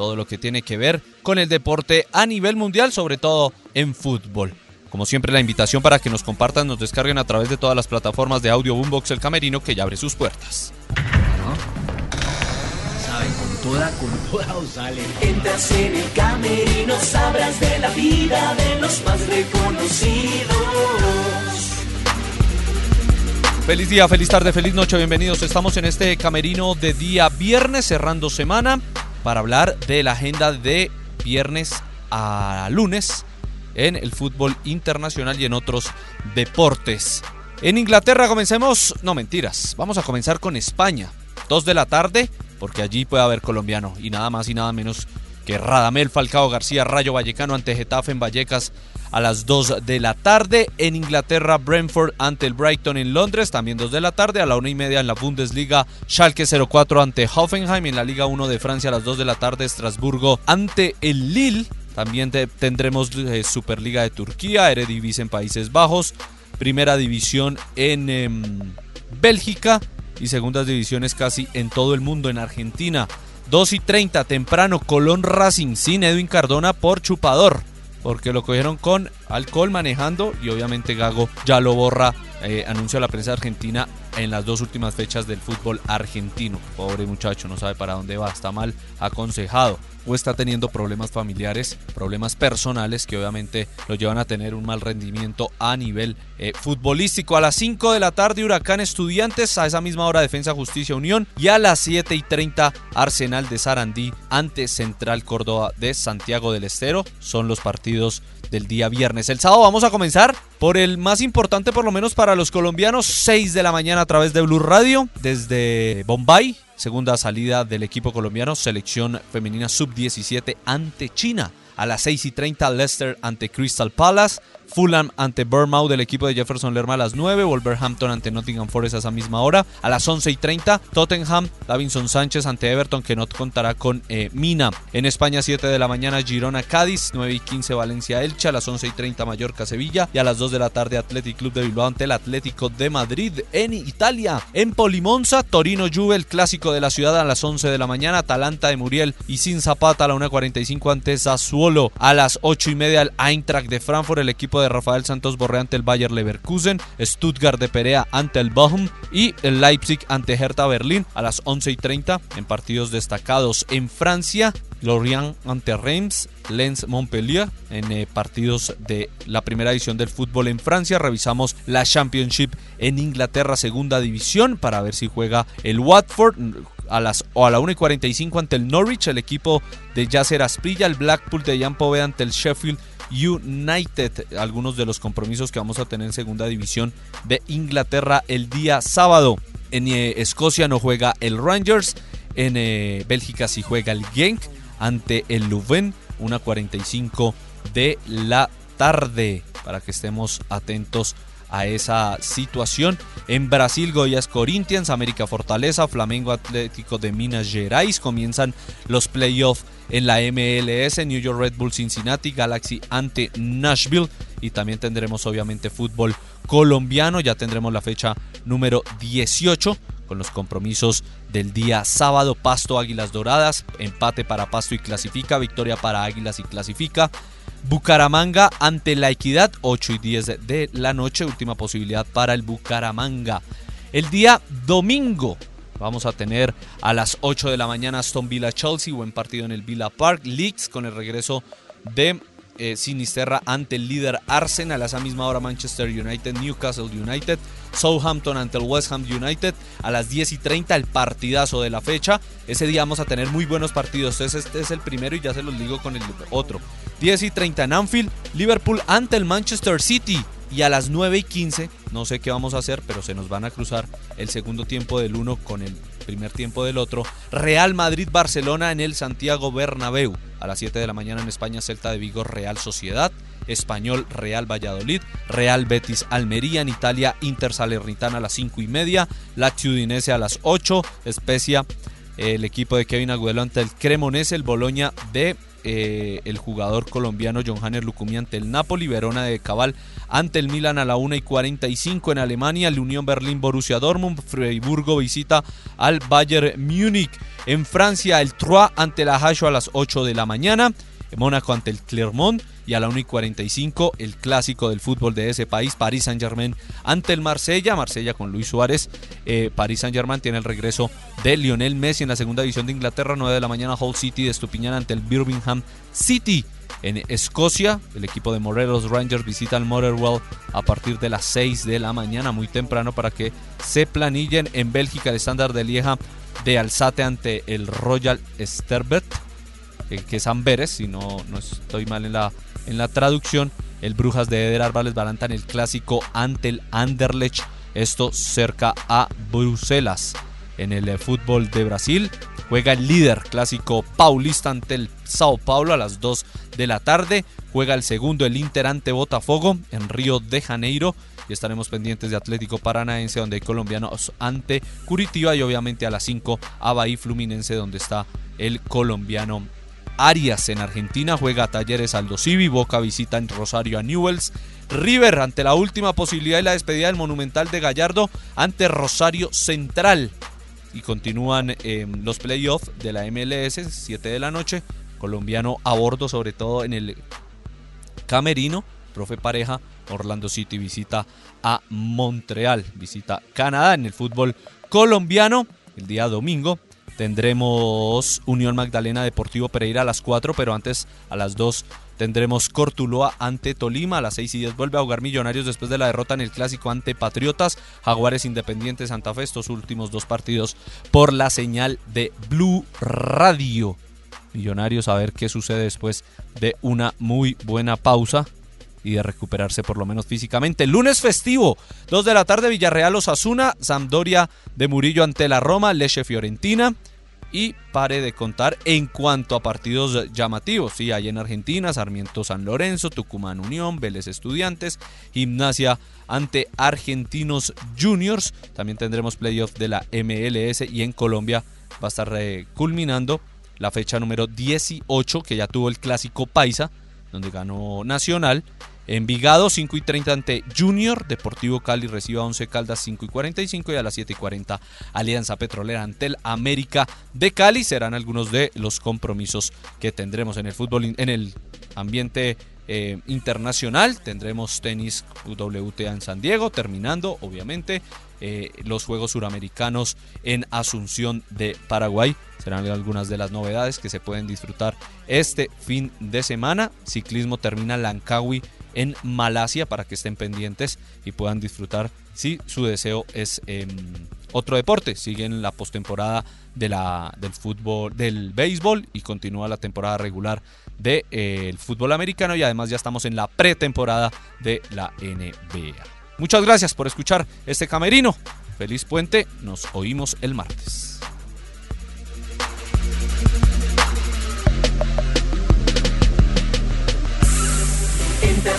todo lo que tiene que ver con el deporte a nivel mundial, sobre todo en fútbol. Como siempre, la invitación para que nos compartan, nos descarguen a través de todas las plataformas de audio Boombox El Camerino que ya abre sus puertas. Sabe, con toda, con toda os sale. Entras en el camerino, sabrás de la vida de los más reconocidos. Feliz día, feliz tarde, feliz noche, bienvenidos. Estamos en este camerino de día viernes, cerrando semana, para hablar de la agenda de viernes a lunes en el fútbol internacional y en otros deportes. En Inglaterra comencemos, no mentiras, vamos a comenzar con España. Dos de la tarde, porque allí puede haber colombiano y nada más y nada menos que Radamel Falcao García Rayo Vallecano ante Getafe en Vallecas a las 2 de la tarde. En Inglaterra, Brentford ante el Brighton en Londres, también 2 de la tarde. A la 1 y media en la Bundesliga, Schalke 04 ante Hoffenheim. En la Liga 1 de Francia a las 2 de la tarde, Estrasburgo ante el Lille. También te- tendremos eh, Superliga de Turquía, Eredivisie en Países Bajos, Primera División en em, Bélgica y segundas divisiones casi en todo el mundo en Argentina. 2 y 30 temprano Colón Racing sin Edwin Cardona por chupador. Porque lo cogieron con alcohol manejando y obviamente Gago ya lo borra, eh, anunció a la prensa argentina en las dos últimas fechas del fútbol argentino. Pobre muchacho, no sabe para dónde va, está mal aconsejado o está teniendo problemas familiares, problemas personales que obviamente lo llevan a tener un mal rendimiento a nivel eh, futbolístico. A las 5 de la tarde Huracán Estudiantes, a esa misma hora Defensa Justicia Unión y a las 7 y 30 Arsenal de Sarandí ante Central Córdoba de Santiago del Estero. Son los partidos del día viernes. El sábado vamos a comenzar por el más importante por lo menos para los colombianos, 6 de la mañana a través de Blue Radio desde Bombay. Segunda salida del equipo colombiano, selección femenina sub-17 ante China. A las 6 y 30 Leicester ante Crystal Palace. Fulham ante Bournemouth del equipo de Jefferson Lerma a las 9. Wolverhampton ante Nottingham Forest a esa misma hora. A las 11 y 30 Tottenham, Davinson Sánchez ante Everton que no contará con eh, Mina. En España 7 de la mañana Girona Cádiz. 9 y 15 Valencia Elche. A las 11 y 30 Mallorca Sevilla. Y a las 2 de la tarde Athletic Club de Bilbao ante el Atlético de Madrid. En Italia, en Polimonza, Torino Juve, el clásico de la ciudad a las 11 de la mañana. Atalanta de Muriel y sin Zapata a la 1.45 ante Sassuolo. A las 8 y media el Eintracht de Frankfurt, el equipo de Rafael Santos Borré ante el Bayer Leverkusen. Stuttgart de Perea ante el Bochum y el Leipzig ante Hertha Berlín a las 11 y 30 en partidos destacados en Francia. Lorient ante Reims, Lens Montpellier en eh, partidos de la primera edición del fútbol en Francia. Revisamos la Championship en Inglaterra, segunda división, para ver si juega el Watford a las o a la 1 y 45 ante el Norwich, el equipo de Yasser Asprilla, el Blackpool de Jan Pove ante el Sheffield United. Algunos de los compromisos que vamos a tener en segunda división de Inglaterra el día sábado. En eh, Escocia no juega el Rangers. En eh, Bélgica sí juega el Genk ante el Louvain. 1.45 de la tarde. Para que estemos atentos a esa situación. En Brasil, Goiás Corinthians, América Fortaleza, Flamengo Atlético de Minas Gerais. Comienzan los playoffs en la MLS, New York Red Bull Cincinnati, Galaxy ante Nashville. Y también tendremos obviamente fútbol colombiano. Ya tendremos la fecha número 18 con los compromisos del día sábado. Pasto Águilas Doradas, empate para Pasto y clasifica, victoria para Águilas y clasifica. Bucaramanga ante la Equidad, 8 y 10 de la noche, última posibilidad para el Bucaramanga. El día domingo vamos a tener a las 8 de la mañana Aston Villa Chelsea, buen partido en el Villa Park, Leeds con el regreso de eh, Sinisterra ante el líder Arsenal. A esa misma hora Manchester United, Newcastle United, Southampton ante el West Ham United. A las 10 y 30 el partidazo de la fecha. Ese día vamos a tener muy buenos partidos. Este, este es el primero y ya se los digo con el otro. 10 y 30 en Anfield, Liverpool ante el Manchester City. Y a las 9 y 15, no sé qué vamos a hacer, pero se nos van a cruzar el segundo tiempo del uno con el primer tiempo del otro. Real Madrid-Barcelona en el Santiago Bernabéu. A las 7 de la mañana en España, Celta de Vigo, Real Sociedad. Español Real Valladolid, Real Betis Almería en Italia, Inter Salernitana a las 5 y media, Lazio Udinese a las 8, Especia, el equipo de Kevin Agudelo ante el Cremonese, el Boloña de eh, el jugador colombiano John Hanner Lucumi ante el Napoli, Verona de Cabal ante el Milan a la 1 y 45 en Alemania, el Unión Berlín Borussia Dortmund, Freiburgo visita al Bayern Múnich, en Francia el Troyes ante la Hacho a las 8 de la mañana, Mónaco ante el Clermont y a la 1 y 45 el clásico del fútbol de ese país, Paris Saint Germain ante el Marsella, Marsella con Luis Suárez, eh, Paris Saint Germain tiene el regreso de Lionel Messi en la segunda división de Inglaterra, 9 de la mañana Hull City de Estupiñán ante el Birmingham City. En Escocia, el equipo de Morelos Rangers visita el Motherwell a partir de las 6 de la mañana, muy temprano para que se planillen. En Bélgica, el estándar de Lieja de Alzate ante el Royal Sterbert que es Amberes, si no, no estoy mal en la, en la traducción. El Brujas de Eder Álvarez en el clásico ante el Anderlecht, esto cerca a Bruselas. En el fútbol de Brasil juega el líder clásico paulista ante el Sao Paulo a las 2 de la tarde. Juega el segundo el Inter ante Botafogo en Río de Janeiro. Y estaremos pendientes de Atlético Paranaense donde hay colombianos ante Curitiba y obviamente a las 5 a Bahí Fluminense donde está el colombiano Arias en Argentina juega Talleres Aldo Civi, Boca visita en Rosario a Newells, River ante la última posibilidad de la despedida del Monumental de Gallardo ante Rosario Central. Y continúan em, los playoffs de la MLS, 7 de la noche. Colombiano a bordo, sobre todo en el Camerino. Profe Pareja, Orlando City visita a Montreal, visita Canadá en el fútbol colombiano el día domingo tendremos Unión Magdalena Deportivo Pereira a las 4, pero antes a las 2 tendremos Cortuloa ante Tolima, a las 6 y 10 vuelve a jugar Millonarios después de la derrota en el clásico ante Patriotas, Jaguares Independiente Santa Fe, estos últimos dos partidos por la señal de Blue Radio. Millonarios a ver qué sucede después de una muy buena pausa y de recuperarse por lo menos físicamente. lunes festivo, 2 de la tarde, Villarreal Osasuna, Sampdoria de Murillo ante la Roma, Leche Fiorentina. Y pare de contar en cuanto a partidos llamativos. Sí, hay en Argentina, Sarmiento San Lorenzo, Tucumán Unión, Vélez Estudiantes, Gimnasia ante Argentinos Juniors. También tendremos playoff de la MLS y en Colombia va a estar eh, culminando la fecha número 18 que ya tuvo el clásico Paisa, donde ganó Nacional Envigado 5 y 30 ante Junior, Deportivo Cali recibe a 11 Caldas 5 y 45 y a las 7 y 40 Alianza Petrolera ante el América de Cali. Serán algunos de los compromisos que tendremos en el fútbol, en el ambiente eh, internacional. Tendremos tenis WTA en San Diego, terminando obviamente eh, los Juegos Suramericanos en Asunción de Paraguay. Serán algunas de las novedades que se pueden disfrutar este fin de semana. Ciclismo termina Lankawi en Malasia para que estén pendientes y puedan disfrutar si su deseo es em, otro deporte. Siguen la postemporada del fútbol, del béisbol y continúa la temporada regular del de, eh, fútbol americano y además ya estamos en la pretemporada de la NBA. Muchas gracias por escuchar este camerino. Feliz puente, nos oímos el martes.